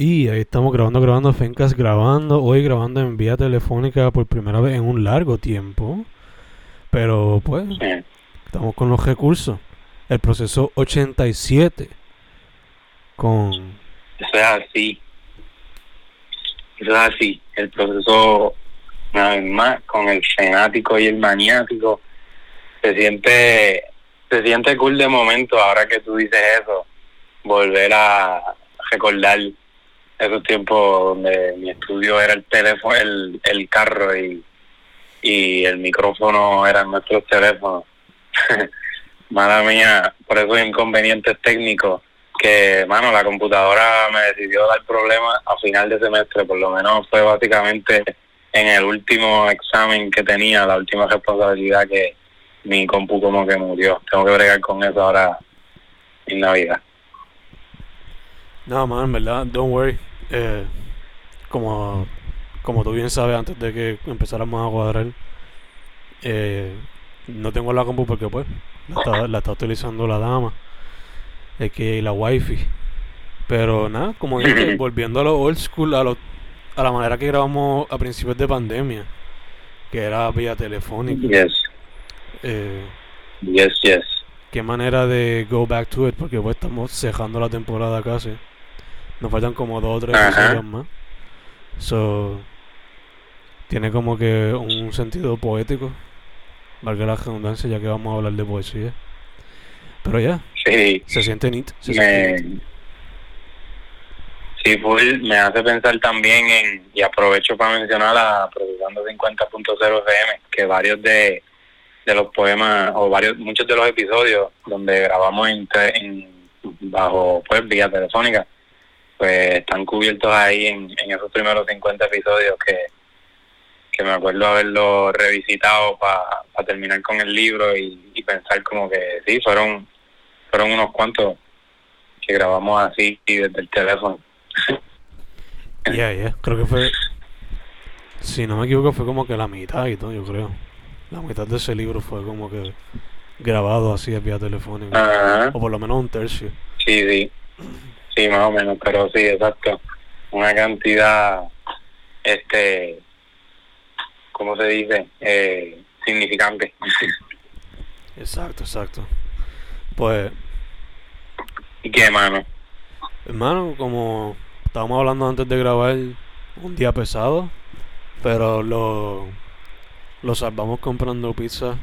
Y ahí estamos grabando, grabando, Fencas grabando, hoy grabando en vía telefónica por primera vez en un largo tiempo. Pero pues, estamos con los recursos. El proceso 87 con... Eso es así. Eso es así. El proceso, una vez más, con el fanático y el maniático, se siente, se siente cool de momento ahora que tú dices eso. Volver a recordar esos tiempos donde mi estudio era el teléfono, el, el carro y, y el micrófono eran nuestros teléfonos. Mala mía, por esos inconvenientes técnicos que, mano, la computadora me decidió dar problemas a final de semestre, por lo menos fue básicamente en el último examen que tenía, la última responsabilidad que mi compu como que murió. Tengo que bregar con eso ahora en Navidad. No, man, verdad, don't worry. Eh, como, como tú bien sabes, antes de que empezáramos a cuadrar, eh, no tengo la compu porque pues la está, la está utilizando la dama, es que la wifi. Pero nada, como dije, volviendo a lo old school, a, lo, a la manera que grabamos a principios de pandemia, que era vía telefónica. Yes, Eh, yes, yes. qué manera de go back to it, porque pues estamos cejando la temporada casi. Nos faltan como dos o tres episodios más. So, tiene como que un sentido poético, valga la redundancia, ya que vamos a hablar de poesía. Pero ya, Sí, se siente neat. Se siente neat. sí, full, me hace pensar también en, y aprovecho para mencionar a Procesando 50.0 FM, que varios de, de los poemas, o varios, muchos de los episodios donde grabamos en bajo, pues, vía telefónica, pues están cubiertos ahí en, en esos primeros 50 episodios que, que me acuerdo haberlo revisitado para terminar con el libro y, y pensar como que sí, fueron fueron unos cuantos que grabamos así y desde el teléfono. Yeah, yeah. Creo que fue, si no me equivoco, fue como que la mitad y todo, yo creo. La mitad de ese libro fue como que grabado así vía telefónica. Ajá. O por lo menos un tercio. Sí, sí, sí, más o menos, pero sí, exacto. Una cantidad, este, ¿cómo se dice? Eh, significante. Exacto, exacto. Pues, ¿Y qué, mano? hermano, como estábamos hablando antes de grabar, un día pesado, pero lo, lo salvamos comprando pizza,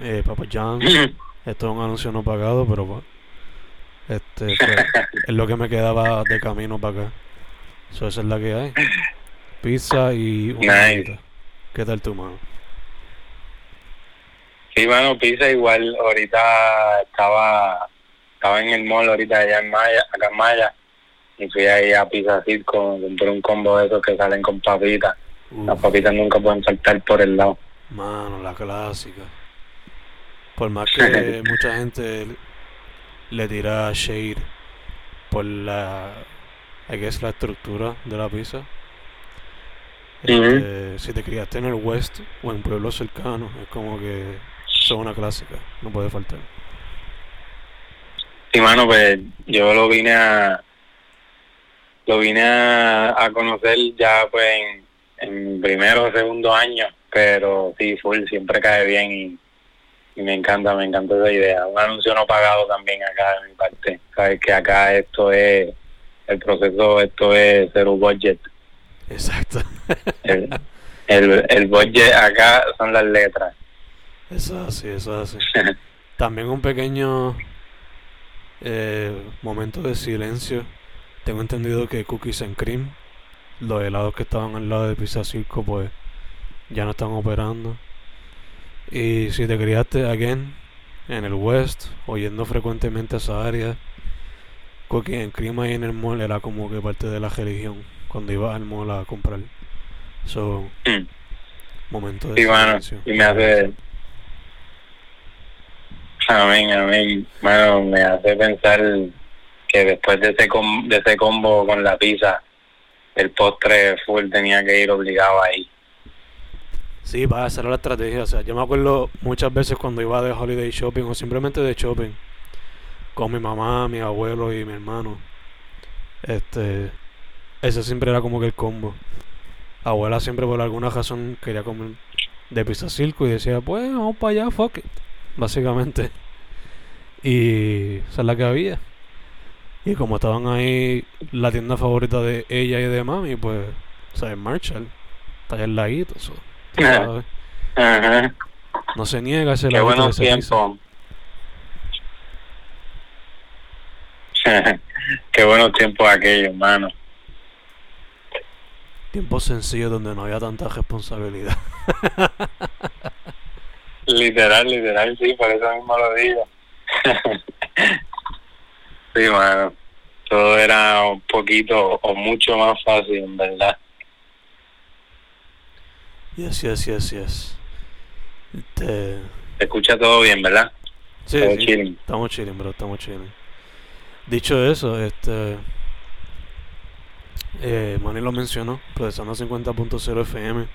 eh, Papa John's. Esto es un anuncio no pagado, pero pues, este fue- es lo que me quedaba de camino para acá. So, esa es la que hay. Pizza y una Nice. ¿Qué tal tu mano? Sí, bueno, pizza igual, ahorita estaba estaba en el mall ahorita allá en Maya, acá en Maya, y fui ahí a Pizza Circo, compré un combo de esos que salen con papitas. Las papitas nunca pueden saltar por el lado. mano, la clásica. Por más que mucha gente le tira shade por la, I guess, la estructura de la pizza. Este, Si te criaste en el West o en pueblos cercanos, es como que son una clásica, no puede faltar. Sí, mano, pues yo lo vine a lo vine a, a conocer ya pues en, en primero o segundo año, pero sí, full, siempre cae bien y, y me encanta, me encanta esa idea. Un anuncio no pagado también acá de mi parte. Sabes que acá esto es, el proceso, esto es cero budget. Exacto. El, el, el budget acá son las letras. Eso es así, eso es así. También un pequeño eh, momento de silencio. Tengo entendido que Cookies and Cream, los helados que estaban al lado de Pizza Circo, pues ya no están operando. Y si te criaste again en el West, oyendo frecuentemente esa área, Cookies and Cream ahí en el mall era como que parte de la religión cuando ibas al mall a comprar. So, Mm. momento de mano, silencio. y me hace... Amén, amén. Bueno, me hace pensar que después de ese, com- de ese combo con la pizza, el postre full tenía que ir obligado ahí. Sí, va, esa era la estrategia. O sea, yo me acuerdo muchas veces cuando iba de holiday shopping o simplemente de shopping con mi mamá, mi abuelo y mi hermano. Este, ese siempre era como que el combo. Abuela siempre por alguna razón quería comer de pizza circo y decía, pues vamos para allá, fuck it. Básicamente. Y esa es la que había. Y como estaban ahí la tienda favorita de ella y de mami, pues, ¿sabes? Marshall. Está allá eso. No se niega ese Qué buenos tiempos. Qué buenos tiempos aquellos, hermano. Tiempos sencillos donde no había tanta responsabilidad. Literal, literal, sí, por eso mismo lo digo. sí, mano. Todo era un poquito o mucho más fácil, en verdad. Yes, yes, yes, yes. Este, Se escucha todo bien, ¿verdad? sí, Todo sí, chilling. estamos chilling, bro, estamos chilling. Dicho eso, este, eh, Manny lo mencionó, procesando 50.0 FM.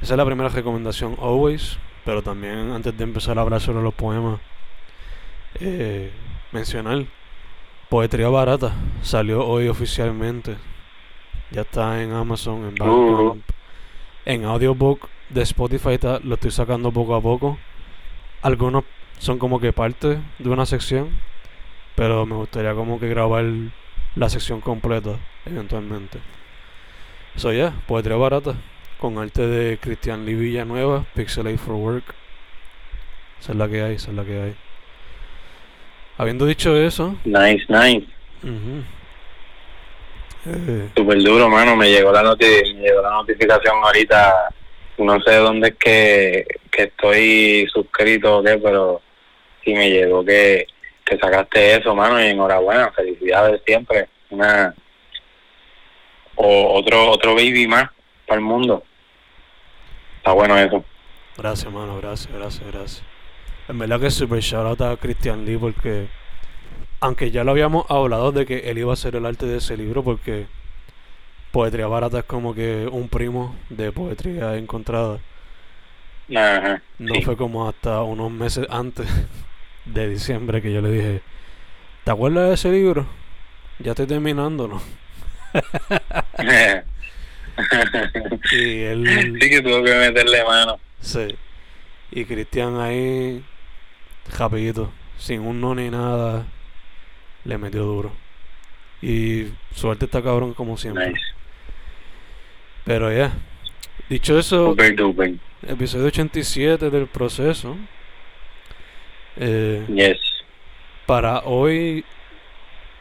Esa es la primera recomendación, always, pero también antes de empezar a hablar sobre los poemas, eh, mencionar Poetría Barata, salió hoy oficialmente. Ya está en Amazon, en Bandcamp, en audiobook de Spotify está- lo estoy sacando poco a poco. Algunos son como que parte de una sección, pero me gustaría como que grabar la sección completa eventualmente. So ya, poetría barata, con arte de Cristian Lee Villanueva, Pixelate for Work. Esa es la que hay, esa es la que hay. Habiendo dicho eso, Nice, nice. eh, Súper duro, mano. Me llegó la noti me llegó la notificación ahorita. No sé dónde es que, que estoy suscrito o qué, pero sí me llegó que, que sacaste eso, mano. Y enhorabuena, felicidades siempre. Una o otro otro baby más para el mundo. Está bueno eso. Gracias, mano, gracias, gracias, gracias. En verdad que super shout out a Christian Lee porque aunque ya lo habíamos hablado de que él iba a hacer el arte de ese libro porque Poetría Barata es como que un primo de Poetría Encontrada. Ajá. No sí. fue como hasta unos meses antes de diciembre que yo le dije, ¿te acuerdas de ese libro? Ya estoy terminándolo. Y él... sí que tuvo que meterle mano. Sí. Y Cristian ahí, rapidito, sin un no ni nada, le metió duro. Y suerte está cabrón como siempre. Nice. Pero ya, dicho eso, Super duper. episodio 87 del proceso. Eh, Yes. para hoy,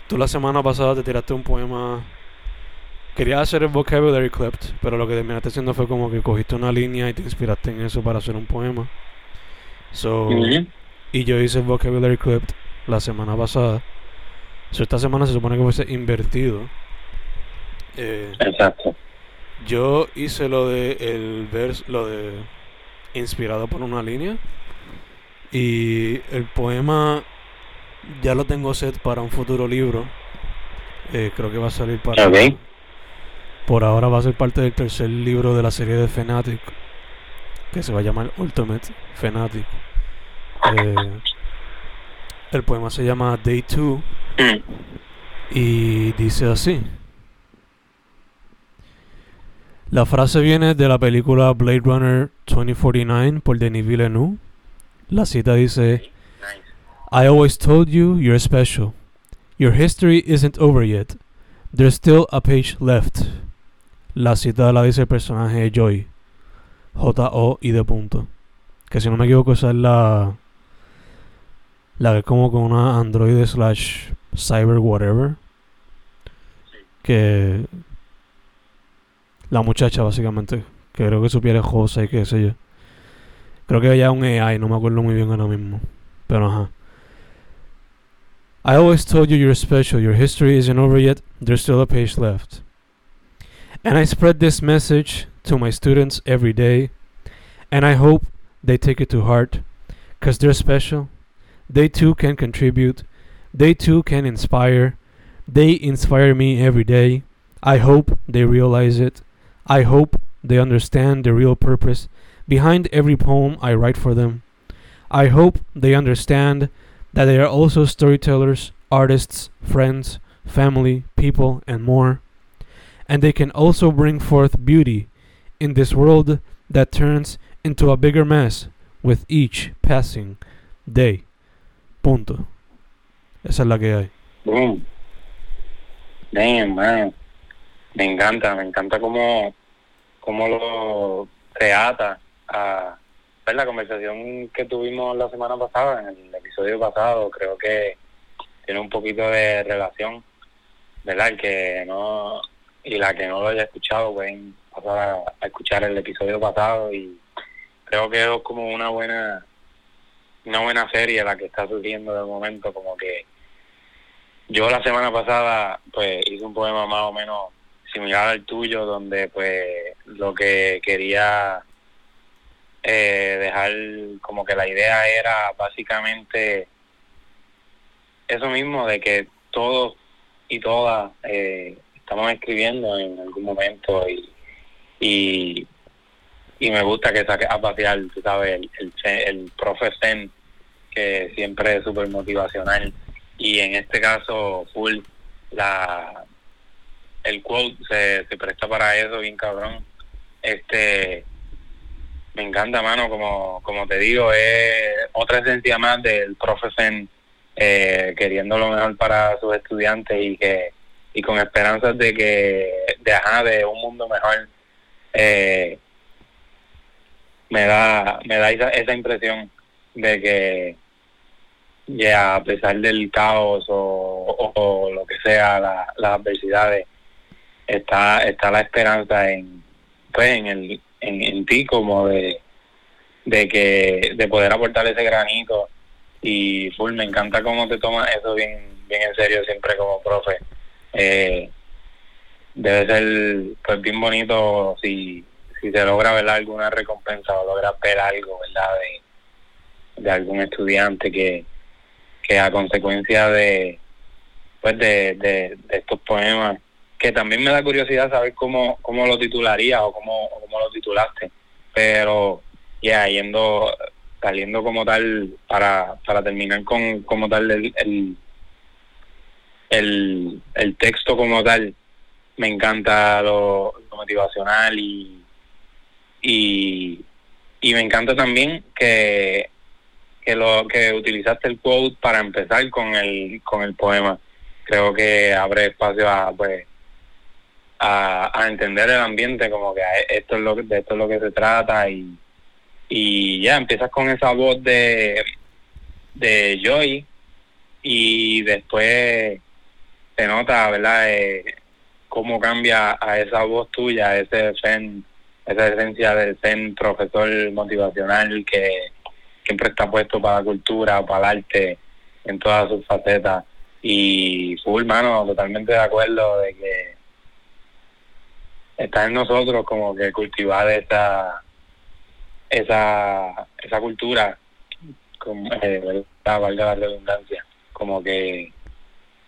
tú la semana pasada te tiraste un poema. Querías hacer el vocabulary clipped, pero lo que terminaste haciendo fue como que cogiste una línea y te inspiraste en eso para hacer un poema. So, Ujú. Y yo hice el vocabulary clipped la semana pasada. So, esta semana se supone que fuese invertido. Eh, Exacto. yo hice lo de el vers, lo de inspirado por una línea. Y el poema ya lo tengo set para un futuro libro. Eh, creo que va a salir para. Ok. Por ahora va a ser parte del tercer libro de la serie de Fanatic. Que se va a llamar Ultimate Fanatic. Eh, el poema se llama Day 2 Mm. y dice así. La frase viene de la película Blade Runner 2049 por Denis Villeneuve. La cita dice. I always told you you're special. Your history isn't over yet. There's still a page left. La cita la dice el personaje Joy. J-O y de punto. Que si no me equivoco esa es la... La que como con una android slash cyber whatever. Que... La muchacha básicamente. Que creo que su piel es rosa y qué sé yo. Creo que es un AI, no me acuerdo muy bien ahora mismo. Pero ajá. I always told you you're special. Your history isn't over yet. There's still a page left. And I spread this message to my students every day. And I hope they take it to heart. Because they're special. They too can contribute. They too can inspire. They inspire me every day. I hope they realize it. I hope they understand the real purpose behind every poem I write for them. I hope they understand that they are also storytellers, artists, friends, family, people, and more. and they can also bring forth beauty in this world that turns into a bigger mess with each passing day. Punto. Esa es la que hay. Boom. Damn, man. Me encanta, me encanta cómo, cómo lo trata a pues, la conversación que tuvimos la semana pasada, en el episodio pasado. Creo que tiene un poquito de relación, ¿verdad? El que no, y la que no lo haya escuchado pueden pasar a, escuchar el episodio pasado y creo que es como una buena una buena serie la que está surgiendo de momento como que yo la semana pasada pues hice un poema más o menos similar al tuyo donde pues lo que quería eh, dejar como que la idea era básicamente eso mismo de que todos y todas eh, estamos escribiendo en algún momento y, y, me gusta que saque a pasear, tú sabes, el, el, el profe Zen, que siempre es súper motivacional. Y en este caso full la el quote se, se presta para eso bien cabrón. Este me encanta mano como como te digo es otra esencia más del profe Zen eh, queriendo lo mejor para sus estudiantes y que y con esperanzas de que de, ajá, de un mundo mejor. Eh, me da me da esa, esa impresión de que ya a pesar del caos o, lo que sea las adversidades está está la esperanza en pues en el en, en ti como de de que de poder aportar ese granito. Y full me encanta cómo te tomas eso bien bien en serio siempre como profe. Eh, debe ser pues bien bonito si, si se logra ver alguna recompensa o logra ver algo verdad de, de algún estudiante que, que a consecuencia de pues de, de, estos poemas que también me da curiosidad saber cómo, cómo lo titularía o cómo, cómo lo titulaste. Pero ya yendo saliendo como tal para, para terminar con como tal el el, el texto como tal me encanta lo, motivacional y, y, y me encanta también que que lo que utilizaste el quote para empezar con el con el poema creo que abre espacio a pues a, a entender el ambiente como que esto es lo de esto es lo que se trata y y ya empiezas con esa voz de de Joy y después se nota, ¿verdad? Eh, cómo cambia a esa voz tuya, ese zen, esa esencia del zen profesor motivacional que siempre está puesto para la cultura, para el arte, en todas sus facetas. Y full, mano, totalmente de acuerdo de que está en nosotros como que cultivar esa esa esa cultura como eh, valga la redundancia como que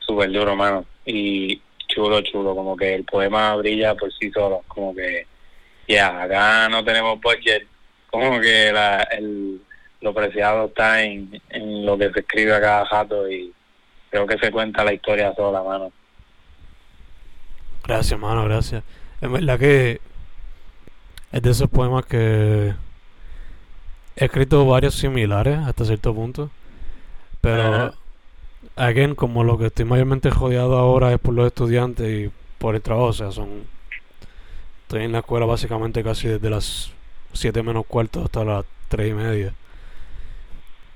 súper duro, mano. Y chulo, chulo, como que el poema brilla por sí solo, como que, ya, acá no tenemos budget, como que la, el, lo preciado está en, en lo que se escribe a cada jato y creo que se cuenta la historia sola, mano. Gracias, mano, gracias. Es verdad que es de esos poemas que he escrito varios similares hasta cierto punto, pero again, como lo que estoy mayormente jodeado ahora es por los estudiantes y por el trabajo, o sea, son. Estoy en la escuela básicamente casi desde las 7 menos cuarto hasta las 3 y media.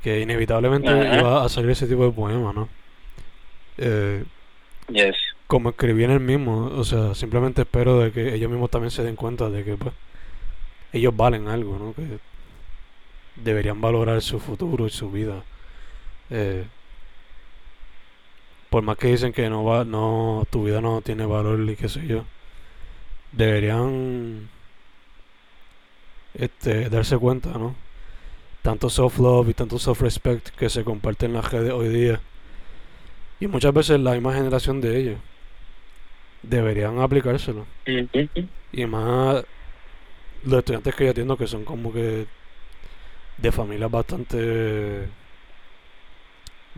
Que inevitablemente iba a salir ese tipo de poema, ¿no? Eh, yes. Como escribí en el mismo, o sea, simplemente espero de que ellos mismos también se den cuenta de que, pues, ellos valen algo, ¿no? Que deberían valorar su futuro y su vida. Eh, por más que dicen que no va, no, tu vida no tiene valor y qué sé yo, deberían este, darse cuenta, ¿no? Tanto self-love y tanto self-respect que se comparten en las redes hoy día. Y muchas veces la misma generación de ellos deberían aplicárselo. Y más los estudiantes que yo atiendo que son como que de familias bastante de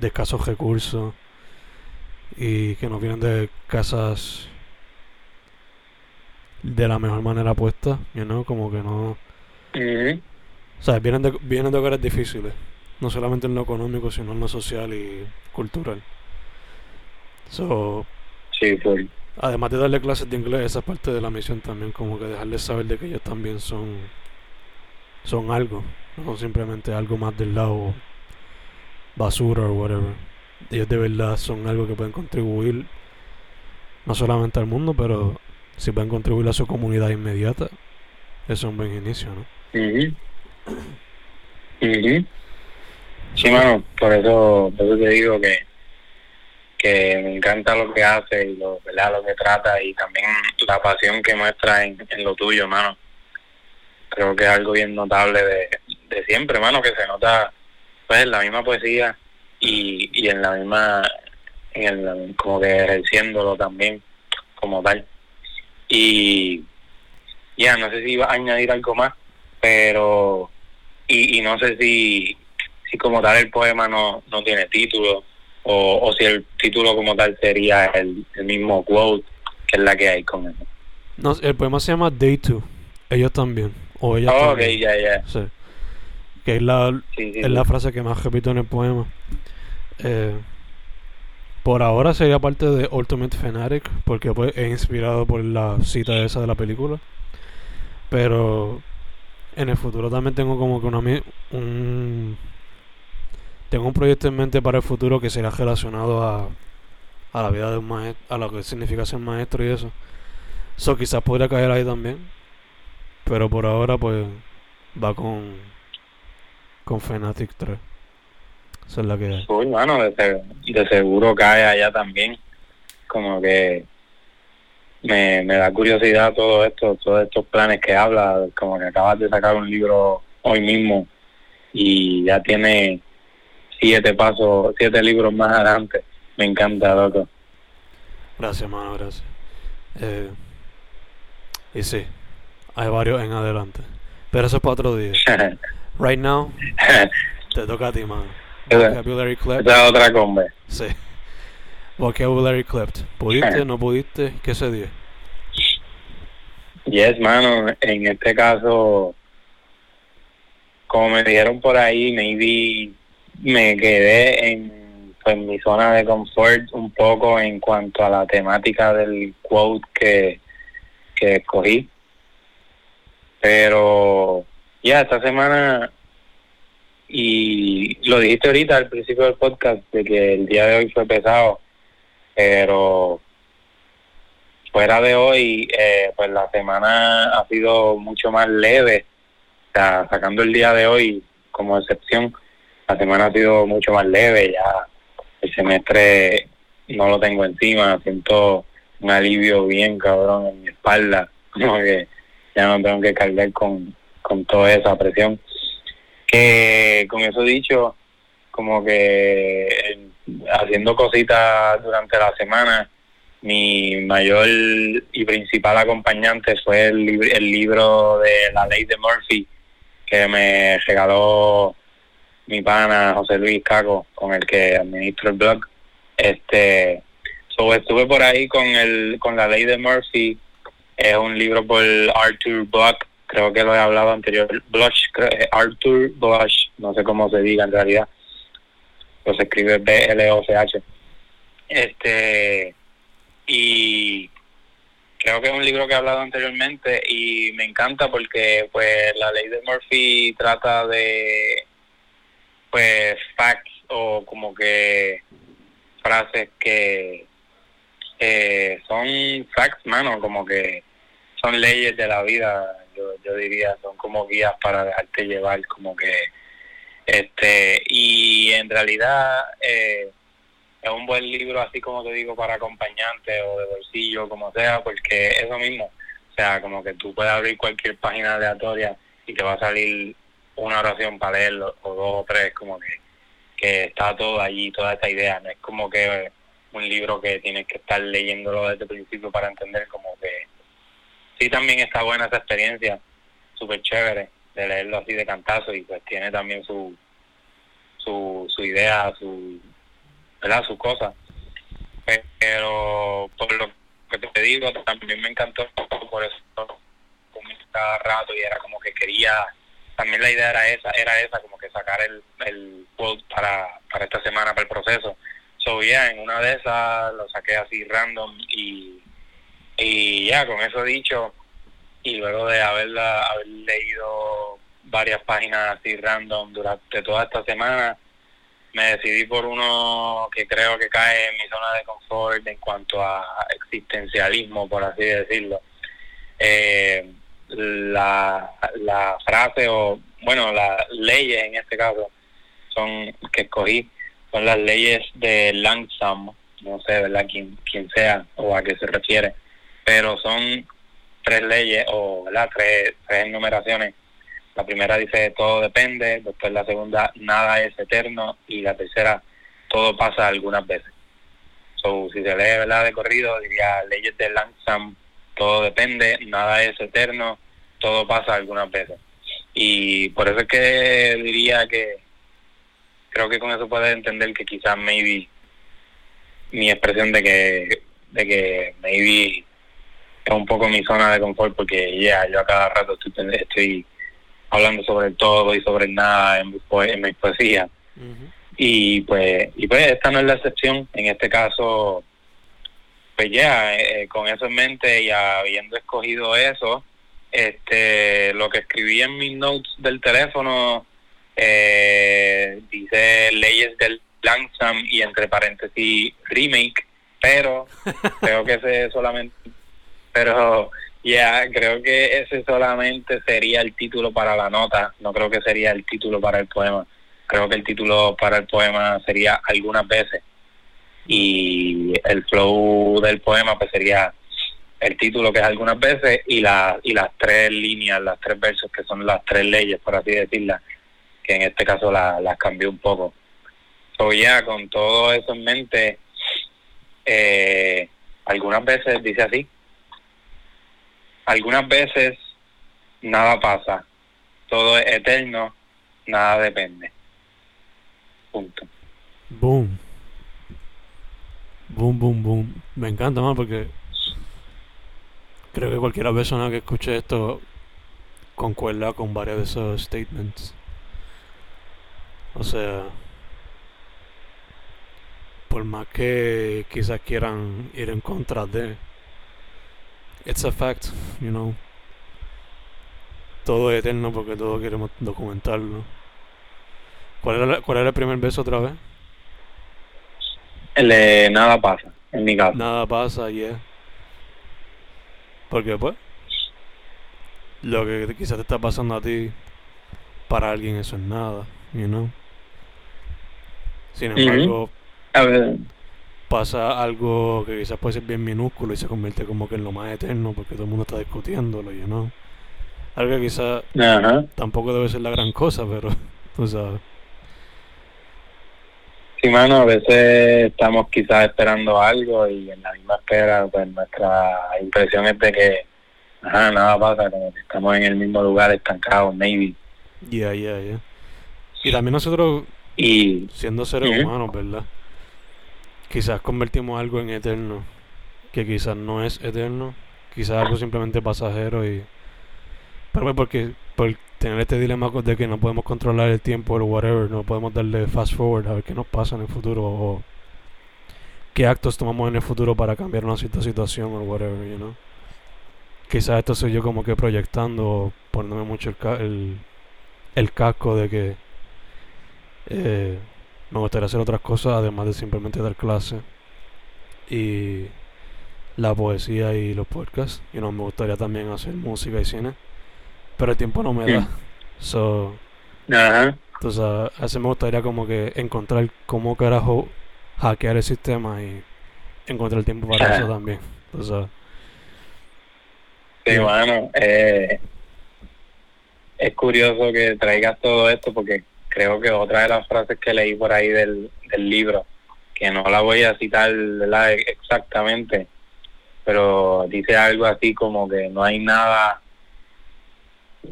escasos recursos y que no vienen de casas de la mejor manera puesta, you know, como que no... O sea, vienen de, vienen de hogares difíciles, no solamente en lo económico, sino en lo social y cultural. So, Sí, full. además de darle clases de inglés, esa es parte de la misión también, como que dejarles saber de que ellos también son, son algo, no son simplemente algo más del lado basura o whatever. Ellos de verdad son algo que pueden contribuir no solamente al mundo, pero si pueden contribuir a su comunidad inmediata, eso es un buen inicio, ¿no? Ujú. Ujú. Sí, mano, por eso, por eso te digo que, que me encanta lo que hace y lo, ¿verdad? lo que trata y también la pasión que muestra en, en lo tuyo, mano. Creo que es algo bien notable de, de siempre, mano, que se nota pues en la misma poesía y, y en la misma, en el, como que ejerciéndolo también como tal. Y ya, no sé si iba a añadir algo más, pero y, y no sé si, si como tal el poema no, no tiene título o, o si el título como tal sería el, el mismo quote que es la que hay con él. No, el poema se llama Day 2, ellos también, o ellas Oh, ok, también. ya. Sí. Que es la, Sí, sí, es la frase que más repito en el poema. Eh, por ahora sería parte de Ultimate Fanatic, porque pues, es inspirado por la cita esa de la película. Pero en el futuro también tengo como que una, un... Tengo un proyecto en mente para el futuro que será relacionado a, a la vida de un maestro, a lo que significa ser maestro y eso. So quizás podría caer ahí también. Pero por ahora pues va con con Fnatic 3. Esa es la que. Uy, mano, de seguro cae allá también. Como que me, me da curiosidad todo esto, todos estos planes que habla, como que acabas de sacar un libro hoy mismo y ya tiene siete pasos, siete libros más adelante. Me encanta, loco. Gracias, mano, gracias. Eh, y sí, hay varios en adelante. Pero eso es para otro día. Right now, te toca a ti, mano. Vocabulary clip. esa es otra combe. Sí. Vocabulary clipped. ¿Pudiste? ¿No pudiste? ¿Qué se dio? Yes, mano, en este caso, como me dijeron por ahí, maybe me quedé en pues, mi zona de confort un poco en cuanto a la temática del quote que, que escogí. Pero ya esta semana, y lo dijiste ahorita al principio del podcast, de que el día de hoy fue pesado, pero fuera de hoy, eh, pues la semana ha sido mucho más leve. O sea, sacando el día de hoy como excepción, la semana ha sido mucho más leve. Ya el semestre no lo tengo encima, siento un alivio bien cabrón en mi espalda, como que ya no tengo que cargar con, con toda esa presión. Que con eso dicho, como que eh, haciendo cositas durante la semana, mi mayor y principal acompañante fue el, el libro de La Ley de Murphy que me regaló mi pana José Luis Caco, con el que administro el blog. Este, so, estuve por ahí con el con La Ley de Murphy, es un libro por Arthur Bloch, creo que lo he hablado anterior, creo- eh, Arthur Bloch, no sé cómo se diga en realidad, pero se escribe B-L-O-C-H. Este, y creo que es un libro que he hablado anteriormente y me encanta porque pues la ley de Murphy trata de pues facts o como que frases que eh, son facts mano como que son leyes de la vida yo, diría son como guías para dejarte llevar como que este y en realidad eh, es un buen libro así como te digo para acompañante o de bolsillo como sea porque eso mismo. O sea como que tú puedes abrir cualquier página aleatoria y te va a salir una oración para leerlo o dos o tres como que que está todo allí toda esta idea. No es como que un libro que tienes que estar leyéndolo desde el principio para entender como que sí también está buena esa experiencia súper chévere de leerlo así de cantazo y pues tiene también su su, su idea su ¿verdad? sus cosas. Pero por lo que te digo, también me encantó por eso cada rato y era como que quería, también la idea era esa, era esa, como que sacar el, el quote para, para esta semana, para el proceso. So, yeah, en una de esas lo saqué así random y, y ya, con eso dicho, y luego de haberla, haber leído varias páginas así random durante toda esta semana, me decidí por uno que creo que cae en mi zona de confort en cuanto a existencialismo, por así decirlo. Eh, la, la frase o, bueno, las leyes en este caso son que escogí, son las leyes de Langsam, no sé, ¿verdad? Quién, quién sea o a qué se refiere, pero son tres leyes o, ¿verdad? Tres, tres enumeraciones la primera dice todo depende, después la segunda nada es eterno y la tercera todo pasa algunas veces. So, si se lee ¿verdad? de corrido, diría leyes de Langsam, todo depende, nada es eterno, todo pasa algunas veces. Y por eso es que diría que creo que con eso puedes entender que quizás maybe mi expresión de que de que maybe es un poco mi zona de confort porque ya yo a cada rato estoy, estoy hablando sobre todo y sobre nada en, en mi poesía. Y pues y pues esta no es la excepción. En este caso, pues ya, eh, con eso en mente y habiendo escogido eso, este lo que escribí en mis notes del teléfono eh, dice leyes del Langsam y entre paréntesis remake, pero creo que ese solamente, pero ya, creo que ese solamente sería el título para la nota, no creo que sería el título para el poema. Creo que el título para el poema sería algunas veces y el flow del poema pues sería el título que es algunas veces y la y las tres líneas, las tres versos que son las tres leyes, por así decirlas, que en este caso las cambié un poco. So ya, con todo eso en mente, eh, algunas veces dice así, algunas veces nada pasa, todo es eterno, nada depende. Punto. Boom. Boom, boom, boom. Me encanta más porque creo que cualquier persona que escuche esto concuerda con varios de esos statements. O sea, por más que quizás quieran ir en contra de it's a fact, you know. Todo es eterno porque todos queremos documentarlo. ¿Cuál era, ¿Cuál era el primer beso otra vez? El de nada pasa, en mi caso. Nada pasa, yeah. Porque pues, lo que quizás te está pasando a ti, para alguien eso es nada, you know. Sin embargo, a ver pasa algo que quizás puede ser bien minúsculo y se convierte como que en lo más eterno porque todo el mundo está discutiéndolo, you know. Algo que quizás tampoco debe ser la gran cosa, pero tú sabes. Sí, mano, a veces estamos quizás esperando algo y en la misma espera, pues nuestra impresión es de que ajá, nada pasa, como que estamos en el mismo lugar estancados, maybe. Yeah, yeah, yeah. Y también nosotros, y, siendo seres humanos, ¿verdad? Quizás convertimos algo en eterno, que quizás no es eterno, quizás algo simplemente pasajero y... Pero porque por tener este dilema de que no podemos controlar el tiempo o whatever, no podemos darle fast forward a ver qué nos pasa en el futuro o qué actos tomamos en el futuro para cambiar una cierta situación o whatever, you know. Quizás esto soy yo como que proyectando poniéndome mucho el, el, el casco de que eh, me gustaría hacer otras cosas además de simplemente dar clase y la poesía y los podcasts. Y no me gustaría también hacer música y cine, pero el tiempo no me da. So, Entonces, a veces me gustaría como que encontrar cómo carajo hackear el sistema y encontrar el tiempo para eso también. Entonces, sí, bueno, eh, es curioso que traigas todo esto porque creo que otra de las frases que leí por ahí del, del libro, que no la voy a citar exactamente, pero dice algo así como que no hay nada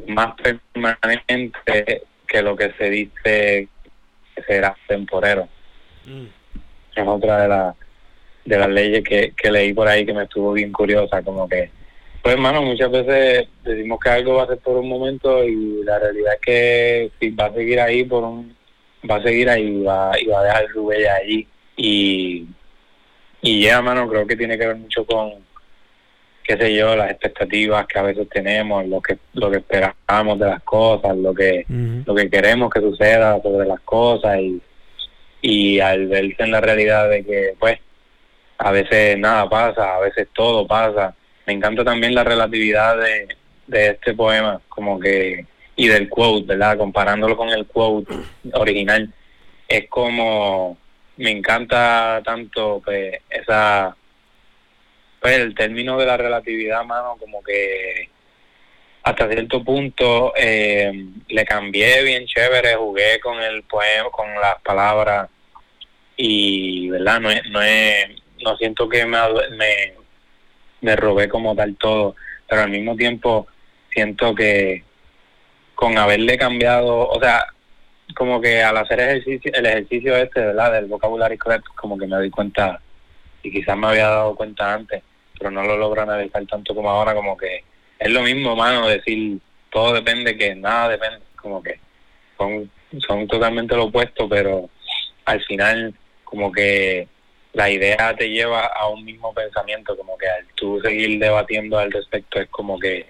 más permanente que lo que se dice que será temporero. Mm. Es otra de las de las leyes que, que leí por ahí que me estuvo bien curiosa, como que, pues hermano, muchas veces decimos que algo va a ser por un momento y la realidad es que si va a seguir ahí por un, va a seguir ahí va, y va a dejar su huella allí y, y ya, hermano, creo que tiene que ver mucho con, qué sé yo, las expectativas que a veces tenemos, lo que lo que esperamos de las cosas, lo que lo que queremos que suceda sobre las cosas y, y al verse en la realidad de que pues a veces nada pasa, a veces todo pasa. Me encanta también la relatividad de, este poema, como que y del quote, ¿verdad? Comparándolo con el quote original, es como me encanta tanto pues, esa pues el término de la relatividad, mano, como que hasta cierto punto eh, le cambié bien chévere, jugué con el poema, con las palabras y, ¿verdad? No, no, no siento que me, me, me robé como tal todo, pero al mismo tiempo siento que con haberle cambiado, o sea, como que al hacer ejercicio, el ejercicio este, ¿verdad? Del vocabulario correcto, como que me di cuenta, y quizás me había dado cuenta antes, pero no lo logro analizar tanto como ahora, como que es lo mismo, mano, decir todo depende, que nada depende, como que son, son totalmente lo opuesto, pero al final como que la idea te lleva a un mismo pensamiento, como que al tú seguir debatiendo al respecto es como que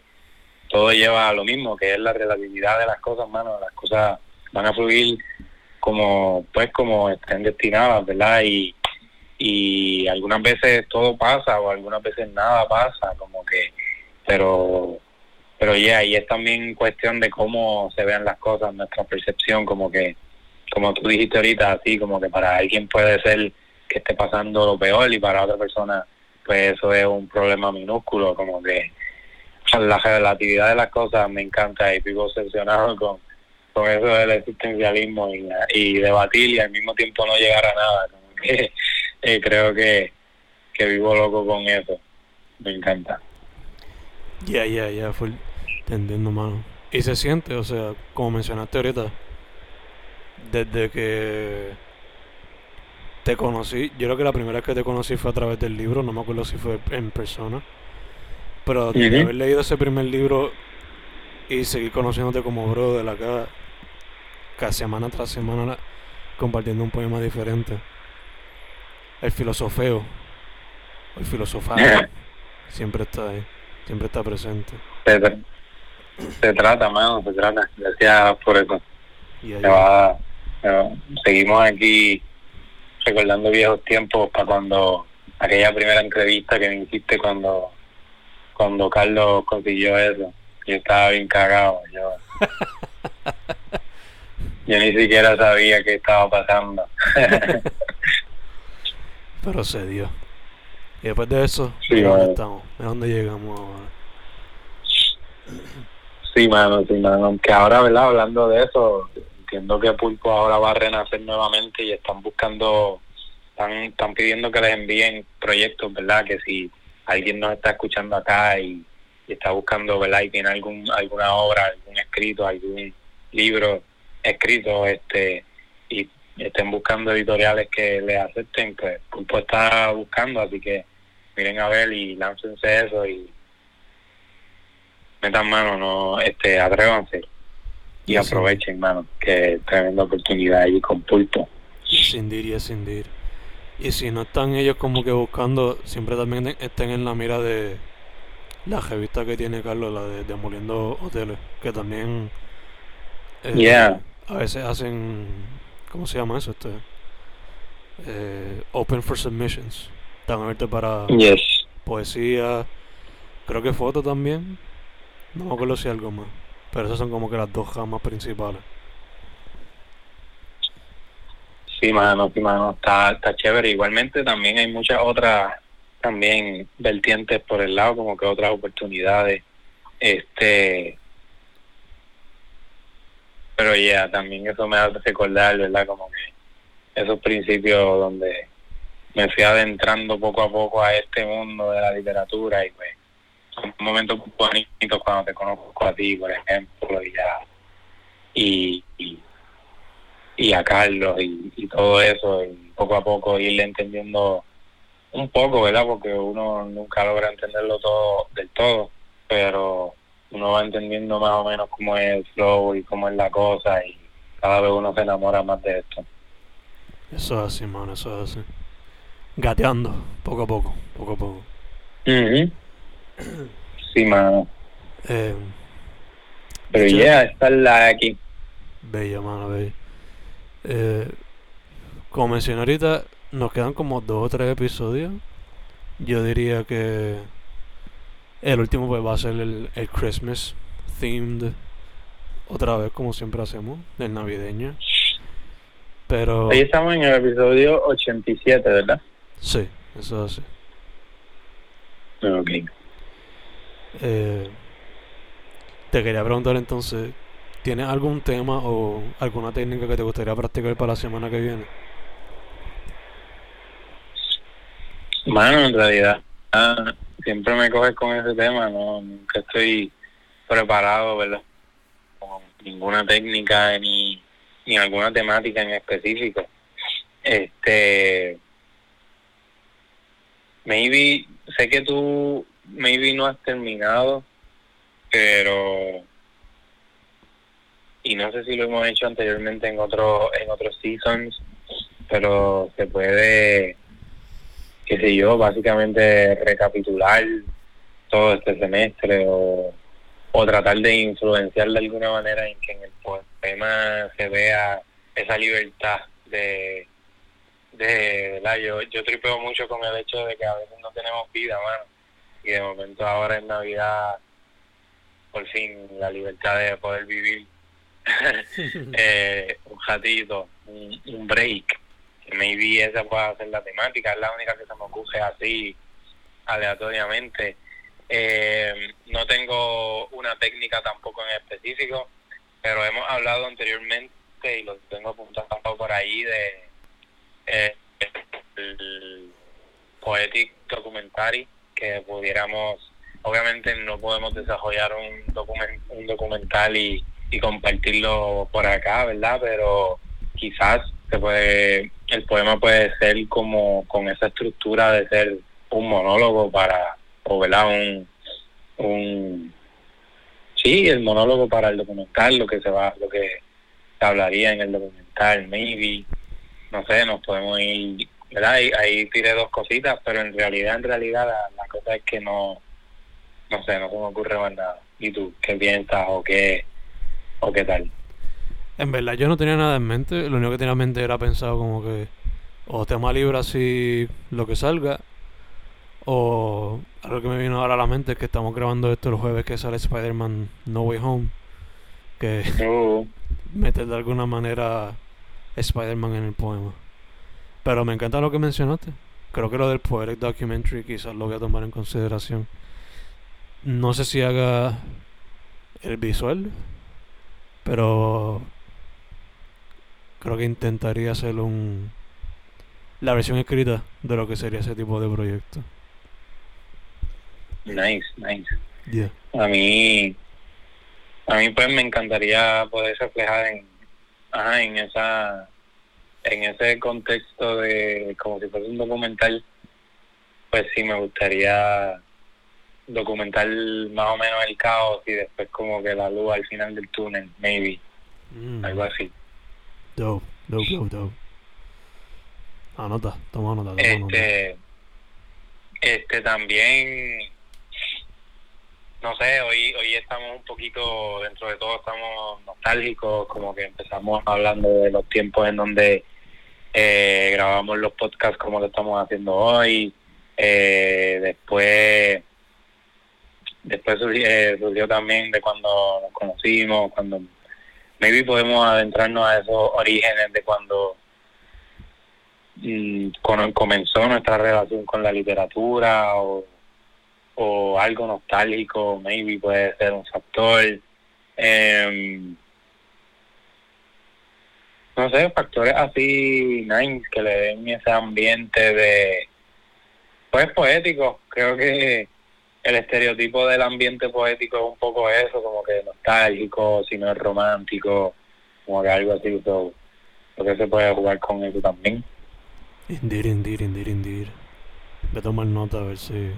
todo lleva a lo mismo, que es la relatividad de las cosas, mano, las cosas van a fluir como pues como estén destinadas, ¿verdad? Y, y algunas veces todo pasa o algunas veces nada pasa, como que, pero, pero ya, y es también cuestión de cómo se vean las cosas, nuestra percepción, como que, como tú dijiste ahorita, así como que para alguien puede ser que esté pasando lo peor y para otra persona, pues eso es un problema minúsculo, como que la relatividad de las cosas me encanta y vivo obsesionado con, con eso del existencialismo y, y debatir y al mismo tiempo no llegar a nada, como que eh, creo que, que vivo loco con eso. Me encanta. Ya, ya, ya, fue entendiendo, mano. Y se siente, o sea, como mencionaste ahorita, desde que te conocí, yo creo que la primera vez que te conocí fue a través del libro, no me acuerdo si fue en persona, pero de haber leído ese primer libro y seguir conociéndote como bro de la cara, cada semana tras semana compartiendo un poema diferente el filosofeo, el filosofado, siempre está ahí, siempre está presente. Se, trata, mano, se trata. Gracias por eso. va, seguimos aquí recordando viejos tiempos para cuando aquella primera entrevista que me hiciste cuando cuando Carlos consiguió eso. Yo estaba bien cagado. Yo, yo ni siquiera sabía qué estaba pasando. Pero se dio. Y después de eso, sí, ¿dónde estamos? ¿De dónde llegamos ahora? Sí, mano, sí, mano. Aunque ahora, ¿verdad? Hablando de eso, entiendo que Pulpo ahora va a renacer nuevamente y están buscando, están, están pidiendo que les envíen proyectos, ¿verdad? Que si alguien nos está escuchando acá y, está buscando, ¿verdad? Y tiene algún alguna obra, algún escrito, algún libro escrito, este y estén buscando editoriales que les acepten, pues Pulpo está buscando, así que miren a ver y láncense eso y metan mano, no, este, atrévanse y aprovechen, mano, que tremenda oportunidad ahí con Pulpo. Sin dir y sin dir. Y si no están ellos como que buscando, siempre también estén en la mira de la revista que tiene Carlos, la de Demoliendo Hoteles, que también eh, a veces hacen ¿Cómo se llama eso? Este, eh, open for submissions. Están abiertos para poesía, creo que foto también. No me acuerdo si algo más. Pero esas son como que las dos ramas principales. Sí, mano, sí, mano, está, está chévere. Igualmente también hay muchas otras también vertientes por el lado, como que otras oportunidades. Este, pero ya, también eso me hace recordar, ¿verdad? Como que esos principios donde me fui adentrando poco a poco a este mundo de la literatura y pues son momentos bonitos cuando te conozco a ti, por ejemplo, y ya, y, y, a Carlos y, todo eso, y poco a poco irle entendiendo un poco, ¿verdad? Porque uno nunca logra entenderlo todo del todo, pero uno va entendiendo más o menos cómo es el flow y cómo es la cosa y cada vez uno se enamora más de esto. Eso es así, mano, eso es así. Gateando, poco a poco, poco a poco. Sí, mano. Eh, Pero ya, yeah, está la aquí. Bella, mano, bella. Eh, como mencioné ahorita, nos quedan como dos o tres episodios. Yo diría que el último pues va a ser el, el Christmas themed otra vez como siempre hacemos, el navideño. Pero... Ahí estamos en el episodio 87, ¿verdad? Sí, eso es así. Ok. Eh, te quería preguntar entonces, ¿tienes algún tema o alguna técnica que te gustaría practicar para la semana que viene? Mano, en realidad, siempre me coges con ese tema, no nunca estoy preparado, ¿verdad? Con ninguna técnica ni, ni alguna temática en específico. Este, maybe, sé que tú, maybe no has terminado, pero y no sé si lo hemos hecho anteriormente en otro en otros seasons pero se puede qué sé yo, básicamente recapitular todo este semestre o, o tratar de influenciar de alguna manera en que en el poema se vea esa libertad de, de la yo, yo tripeo mucho con el hecho de que a veces no tenemos vida, mano, y de momento ahora en Navidad, por fin, la libertad de poder vivir eh, un ratito, un, un break, maybe esa pueda ser la temática, es la única que se me ocurre así aleatoriamente. Eh, no tengo una técnica tampoco en específico, pero hemos hablado anteriormente y lo tengo apuntado por ahí de eh, el poetic documentary que pudiéramos obviamente no podemos desarrollar un un documental y, y compartirlo por acá verdad pero quizás se puede el poema puede ser como con esa estructura de ser un monólogo para o verdad un un sí el monólogo para el documental lo que se va lo que se hablaría en el documental maybe. No sé nos podemos ir verdad ahí, ahí tiré dos cositas pero en realidad en realidad la, la cosa es que no no sé no se me ocurre más nada y tú qué piensas o qué o qué tal en verdad yo no tenía nada en mente, lo único que tenía en mente era pensado como que o tema libre así lo que salga, o algo que me vino ahora a la mente es que estamos grabando esto el jueves que sale Spider-Man No Way Home, que oh. mete de alguna manera Spider-Man en el poema. Pero me encanta lo que mencionaste. Creo que lo del Poetic Documentary quizás lo voy a tomar en consideración. No sé si haga el visual, pero creo que intentaría hacer un la versión escrita de lo que sería ese tipo de proyecto. Nice, nice. Yeah. A mí, a mí pues me encantaría poder reflejar en, ajá, en esa, en ese contexto de como si fuese un documental, pues sí me gustaría documentar más o menos el caos y después como que la luz al final del túnel, maybe, Mm. algo así. Dope, dope, dope, dope. Anota, toma nota, toma nota. Este, este también, no sé, hoy hoy estamos un poquito, dentro de todo estamos nostálgicos, como que empezamos hablando de los tiempos en donde eh, grabamos los podcasts como lo estamos haciendo hoy, eh, después después surgió, eh, surgió también de cuando nos conocimos, cuando maybe podemos adentrarnos a esos orígenes de cuando mm, con- comenzó nuestra relación con la literatura o, o algo nostálgico, maybe puede ser un factor. Em, no sé, factores así nice que le den ese ambiente de pues poético. Creo que el estereotipo del ambiente poético es un poco eso, como que nostálgico, si no es romántico, como que algo así. So, creo que se puede jugar con eso también. Indeed, indeed, indeed, indeed. Voy a tomar nota a ver si.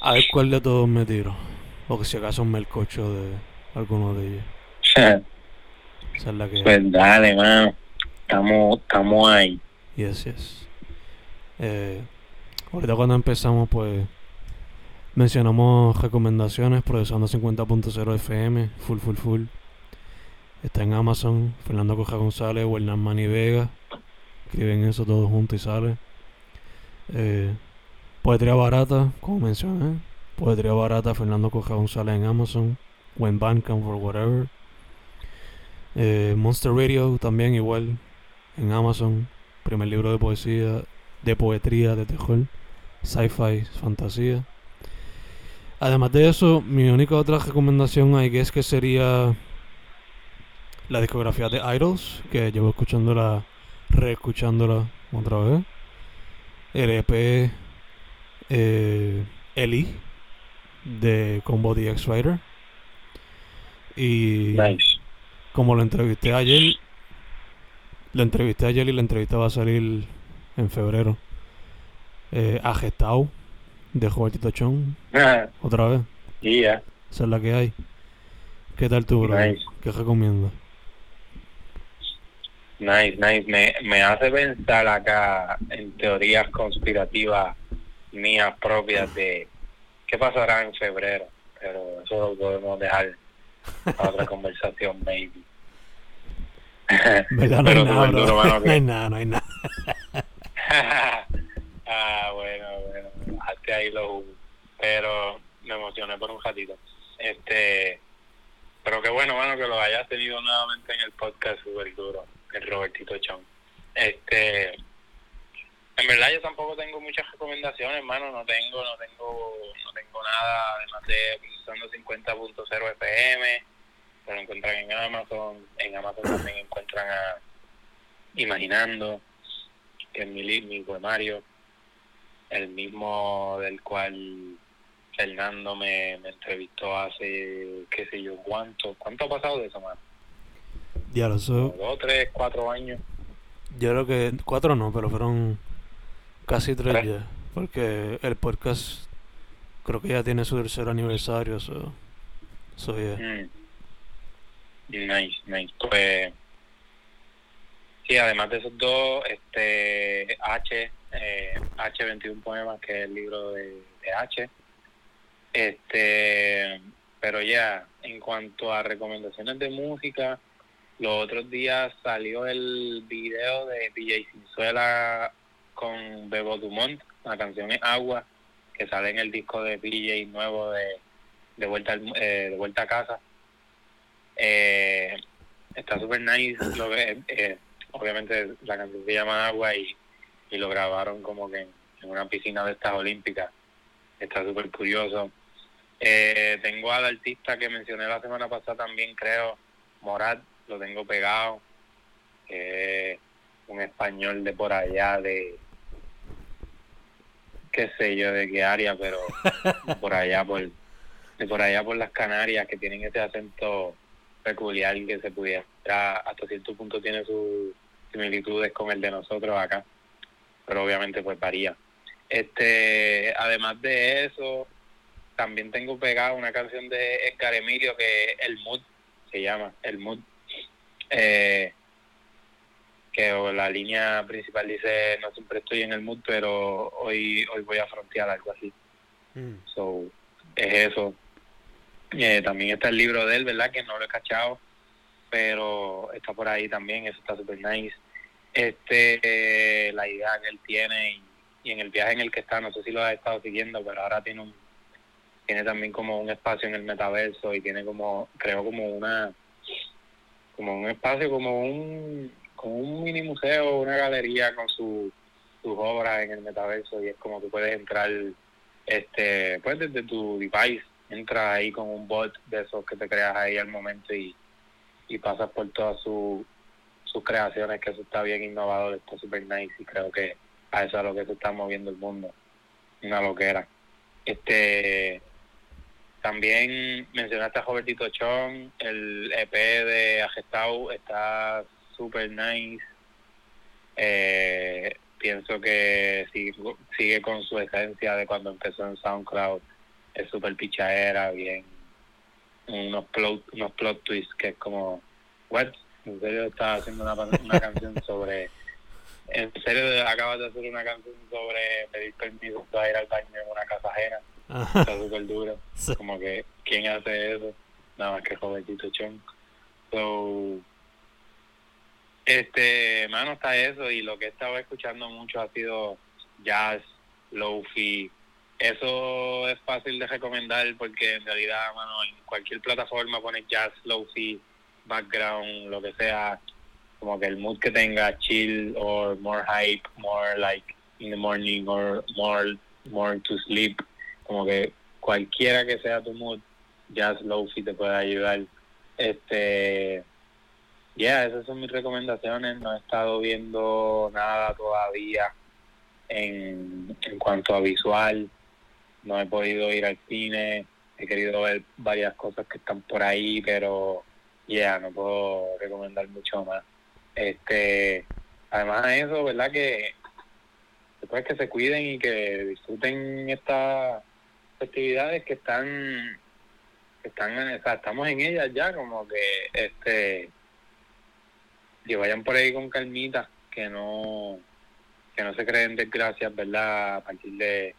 A ver cuál de todos me tiro. O que si acaso me el cocho de alguno de ellos. Esa es la que. Pues dale, mano. Estamos, estamos ahí. Yes, yes. Eh, ahorita cuando empezamos, pues. Mencionamos recomendaciones, procesando 50.0 FM, full, full, full. Está en Amazon, Fernando Coja González o Hernán Mani Vega. Escriben eso todo junto y sale. Eh, poetría barata, como mencioné. Poetría barata, Fernando Coja González en Amazon. O en Bandcamp or whatever. Eh, Monster Radio también igual en Amazon. Primer libro de poesía, de poetría, de terror. Sci-fi, fantasía. Además de eso, mi única otra recomendación ahí es que sería la discografía de Idols, que llevo escuchándola, reescuchándola otra vez. El EP eh, Eli de Combo DX Rider. Y como lo entrevisté ayer, lo entrevisté ayer y la entrevista va a salir en febrero. Eh, Agetao de Robertito Chon. Otra vez. y ya. Esa es la que hay. ¿Qué tal tú, bro? Nice. ¿Qué recomiendas? Nice, nice. Me, me hace pensar acá en teorías conspirativas mías propias de qué pasará en febrero. Pero eso lo podemos dejar para otra conversación, maybe. ¿Verdad? No hay Pero nada, súper bro. duro, mano, No hay nada, no hay nada. ah, bueno, bueno. Hasta ahí lo jugo. Pero me emocioné por un ratito. Este, pero qué bueno, mano, que lo hayas tenido nuevamente en el podcast súper duro, el Robertito Chon. Este, en verdad yo tampoco tengo muchas recomendaciones, hermano, no tengo, no tengo, no tengo nada, además de usando 50.0 FM, se lo encuentran en Amazon, en Amazon también encuentran a Imaginando, que es mi, mi poemario, el mismo del cual Fernando me, me entrevistó hace, qué sé yo, cuánto, cuánto ha pasado de eso, mano, Ya lo sé. Dos, tres, cuatro años. Yo creo que cuatro no, pero fueron casi tres ya. Porque el podcast creo que ya tiene su tercer aniversario. So, so yeah. Mm. Nice, nice. Pues, sí, además de esos dos, este, H, eh, H21 Poemas, que es el libro de, de H. Este, pero ya, en cuanto a recomendaciones de música, los otros días salió el video de DJ Cinzuela con Bebo Dumont, la canción es Agua, que sale en el disco de DJ nuevo de, de, vuelta, al- eh, de Vuelta a Casa. Eh, está súper nice, lo que, eh, obviamente la canción se llama Agua y, y lo grabaron como que en, una piscina de estas olímpicas. Está súper curioso. Eh, tengo al artista que mencioné la semana pasada también, creo, Morat, lo tengo pegado. es un español de por allá, de qué sé yo, de qué área, pero por allá, por, por allá por las Canarias, que tienen ese acento peculiar que se pudiera, hasta cierto punto tiene sus similitudes con el de nosotros acá, pero obviamente pues varía. Este, además de eso, también tengo pegado una canción de Edgar Emilio que es El Mood, se llama El Mood, eh, que la línea principal dice no siempre estoy en el mood, pero hoy hoy voy a frontear algo así. Mm. So, es eso. Eh, también está el libro de él, ¿verdad? Que no lo he cachado, pero está por ahí también, eso está super nice. Este, eh, la idea que él tiene y, y en el viaje en el que está, no sé si lo has estado siguiendo, pero ahora tiene un tiene también como un espacio en el metaverso y tiene como, creo como una, como un espacio, como un, como un mini museo, una galería con su, sus obras en el metaverso y es como que puedes entrar este pues desde tu device entras ahí con un bot de esos que te creas ahí al momento y, y pasas por todas su- sus creaciones que eso está bien innovador está super nice y creo que a eso es a lo que se está moviendo el mundo. Una loquera. Este también mencionaste a Robertito Chon el EP de Agestau está super nice eh, pienso que sigue, sigue con su esencia de cuando empezó en SoundCloud. Es súper pichadera, bien. Unos plot, unos plot twists que es como, what? En serio estaba haciendo una, una canción sobre en serio acabas de hacer una canción sobre pedir permiso para ir al baño en una casa ajena. Está súper duro. Como que, ¿quién hace eso? Nada más que jovencito chon. So, este, mano, está eso. Y lo que he estado escuchando mucho ha sido jazz, lofi. Eso es fácil de recomendar porque en realidad, mano, en cualquier plataforma pones jazz, lofi, background, lo que sea como que el mood que tenga chill or more hype, more like in the morning or more more to sleep, como que cualquiera que sea tu mood, jazz lofi te puede ayudar. Este yeah, esas son mis recomendaciones, no he estado viendo nada todavía en, en cuanto a visual, no he podido ir al cine, he querido ver varias cosas que están por ahí, pero ya yeah, no puedo recomendar mucho más. Este, además de eso, ¿verdad? Que después que se cuiden y que disfruten estas festividades que están, que están, o sea, estamos en ellas ya, como que, este, que vayan por ahí con calmita, que no, que no se creen desgracias, ¿verdad? A partir de,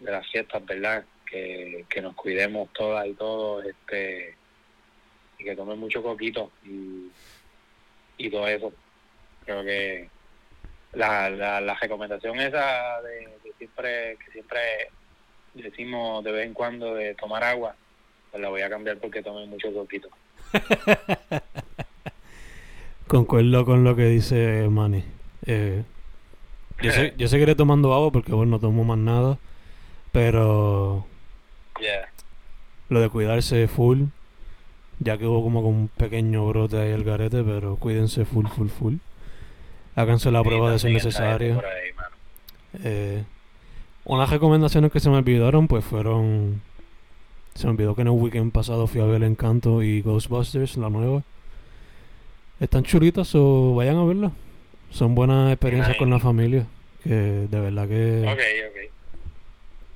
de las fiestas, ¿verdad? Que, que nos cuidemos todas y todos, este, y que tomen mucho coquito y y todo eso. Creo que la, la, la recomendación esa de, siempre que siempre decimos de vez en cuando de tomar agua, pues la voy a cambiar porque tomé mucho poquito. Concuerdo con lo que dice Manny. Eh, yo, sé, yo seguiré tomando agua porque bueno, no tomo más nada, pero lo de cuidarse full ya que hubo como un pequeño brote ahí el garete, pero cuídense full, full, full. Háganse la prueba de ser necesario. Eh, unas recomendaciones que se me olvidaron, pues fueron. Se me olvidó que en el weekend pasado fui a ver El Encanto y Ghostbusters, la nueva. Están chulitas o vayan a verla. Son buenas experiencias con la familia. Que de verdad que. Okay,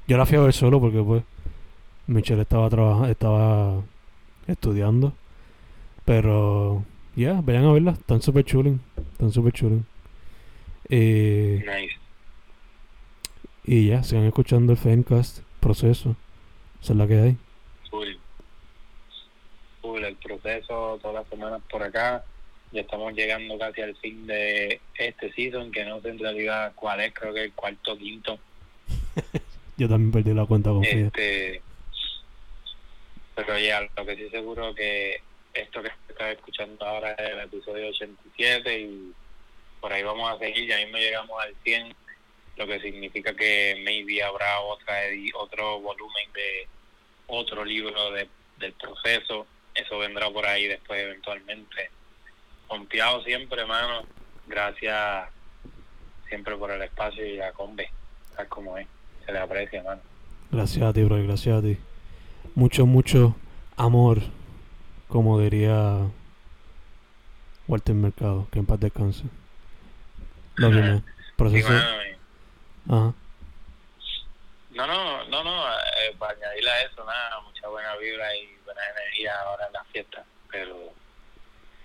Yo la fui a ver solo porque, pues. Michelle estaba trabajando. Estaba estudiando. Pero, ya, yeah, vayan a verla. Están súper chuling. Están súper chuling. Eh, nice. Y ya, sigan escuchando el Fencast proceso. Esa es la que hay. Full. Full, el proceso todas las semanas por acá. Ya estamos llegando casi al fin de este season, que no sé en realidad cuál es, creo que el cuarto quinto. Yo también perdí la cuenta con este, pero ya, lo que sí seguro que esto que estás escuchando ahora es el episodio 87 y por ahí vamos a seguir, ya mismo llegamos al 100, lo que significa que maybe habrá otra otro volumen de otro libro de, del proceso, eso vendrá por ahí después eventualmente. Confiado siempre, hermano, gracias siempre por el espacio y la combe, tal como es, se le aprecia, hermano. Gracias a ti, bro, gracias a ti mucho, mucho amor, como diría Walter Mercado, que en paz descanse. Lo que proceso. Ajá. No, no, no, no, eh, para añadirle a eso, nada, mucha buena vibra y buena energía ahora en la fiesta, pero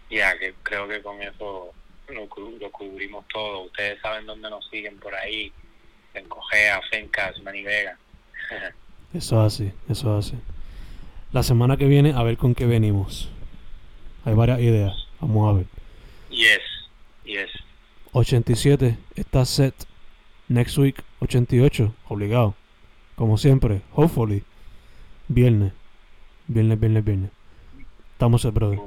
ya que creo que con eso lo, lo cubrimos todo. Ustedes saben dónde nos siguen por ahí, en Cogea, Fencas, Manivega. eso así, eso así la semana que viene a ver con qué venimos. Hay varias ideas. Vamos a ver. Yes, yes. 87 está set. Next week 88, obligado. Como siempre, hopefully. Viernes. Viernes, viernes, viernes. Estamos el brother.